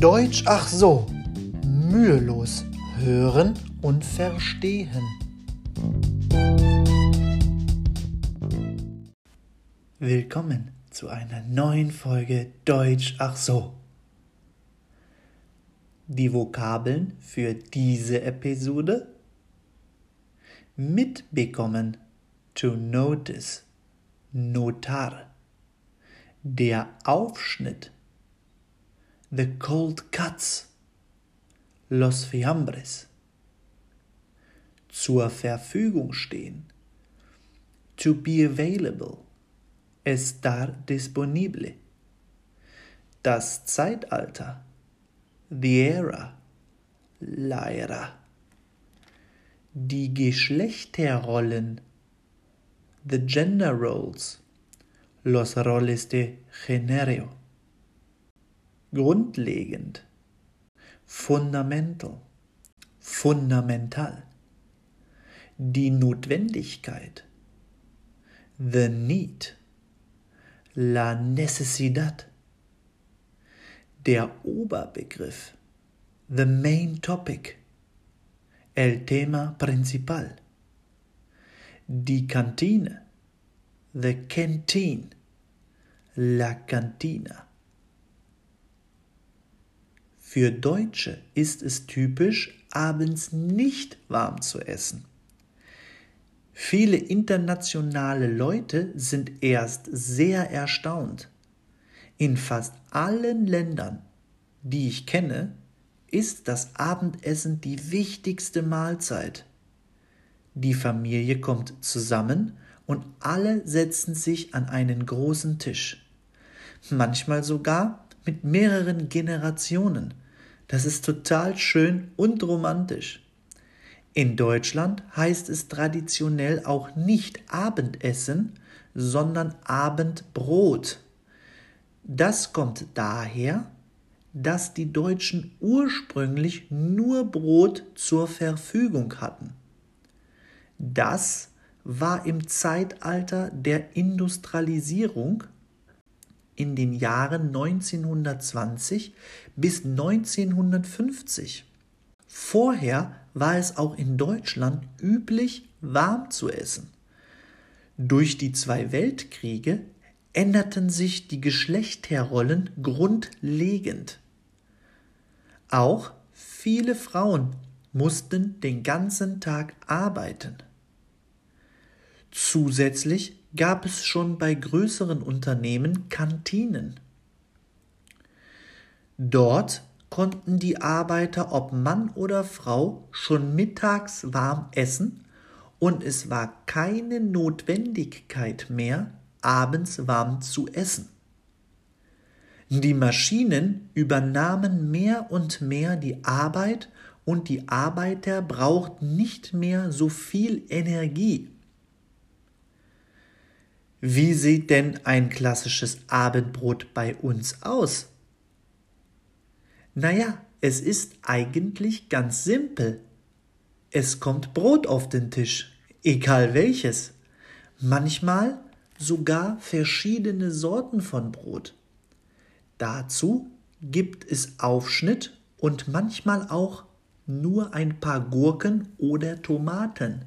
Deutsch ach so, mühelos hören und verstehen. Willkommen zu einer neuen Folge Deutsch ach so. Die Vokabeln für diese Episode mitbekommen, to notice, notar, der Aufschnitt, the cold cuts, los fiambres, zur Verfügung stehen, to be available, estar disponible, das Zeitalter, the era, la era, die Geschlechterrollen, the gender roles, los roles de género, grundlegend, fundamental, fundamental, die Notwendigkeit, the need, la necesidad, der Oberbegriff, the main topic, el tema principal, die Kantine, the canteen, la cantina. Für Deutsche ist es typisch, abends nicht warm zu essen. Viele internationale Leute sind erst sehr erstaunt. In fast allen Ländern, die ich kenne, ist das Abendessen die wichtigste Mahlzeit. Die Familie kommt zusammen und alle setzen sich an einen großen Tisch. Manchmal sogar mit mehreren Generationen. Das ist total schön und romantisch. In Deutschland heißt es traditionell auch nicht Abendessen, sondern Abendbrot. Das kommt daher, dass die Deutschen ursprünglich nur Brot zur Verfügung hatten. Das war im Zeitalter der Industrialisierung in den Jahren 1920 bis 1950. Vorher war es auch in Deutschland üblich, warm zu essen. Durch die zwei Weltkriege änderten sich die Geschlechterrollen grundlegend. Auch viele Frauen mussten den ganzen Tag arbeiten. Zusätzlich gab es schon bei größeren Unternehmen Kantinen. Dort konnten die Arbeiter, ob Mann oder Frau, schon mittags warm essen und es war keine Notwendigkeit mehr, abends warm zu essen. Die Maschinen übernahmen mehr und mehr die Arbeit und die Arbeiter brauchten nicht mehr so viel Energie. Wie sieht denn ein klassisches Abendbrot bei uns aus? Naja, es ist eigentlich ganz simpel. Es kommt Brot auf den Tisch, egal welches. Manchmal sogar verschiedene Sorten von Brot. Dazu gibt es Aufschnitt und manchmal auch nur ein paar Gurken oder Tomaten.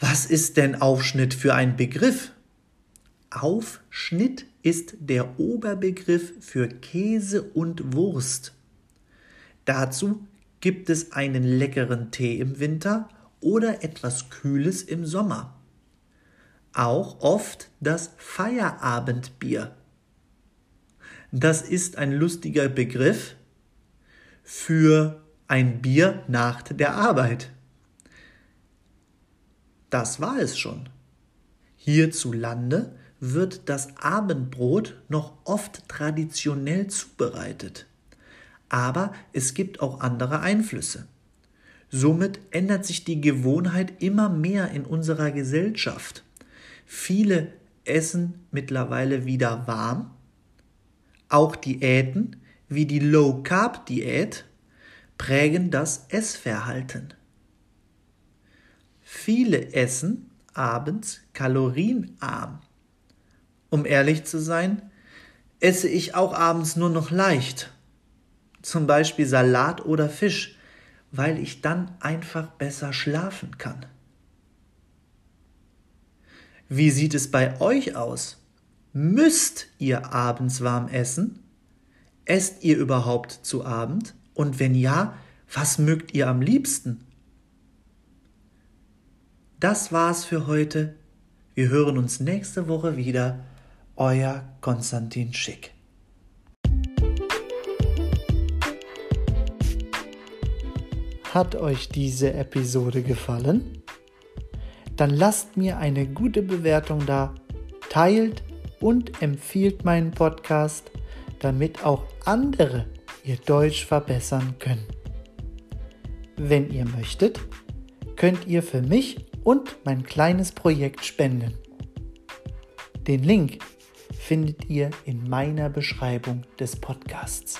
Was ist denn Aufschnitt für ein Begriff? Aufschnitt ist der Oberbegriff für Käse und Wurst. Dazu gibt es einen leckeren Tee im Winter oder etwas Kühles im Sommer. Auch oft das Feierabendbier. Das ist ein lustiger Begriff für ein Bier nach der Arbeit. Das war es schon. Hierzulande wird das Abendbrot noch oft traditionell zubereitet. Aber es gibt auch andere Einflüsse. Somit ändert sich die Gewohnheit immer mehr in unserer Gesellschaft. Viele essen mittlerweile wieder warm. Auch Diäten wie die Low Carb Diät prägen das Essverhalten. Viele essen abends kalorienarm. Um ehrlich zu sein, esse ich auch abends nur noch leicht, zum Beispiel Salat oder Fisch, weil ich dann einfach besser schlafen kann. Wie sieht es bei euch aus? Müsst ihr abends warm essen? Esst ihr überhaupt zu Abend? Und wenn ja, was mögt ihr am liebsten? Das war's für heute. Wir hören uns nächste Woche wieder. Euer Konstantin Schick. Hat euch diese Episode gefallen? Dann lasst mir eine gute Bewertung da, teilt und empfiehlt meinen Podcast, damit auch andere ihr Deutsch verbessern können. Wenn ihr möchtet, könnt ihr für mich und mein kleines Projekt spenden. Den Link findet ihr in meiner Beschreibung des Podcasts.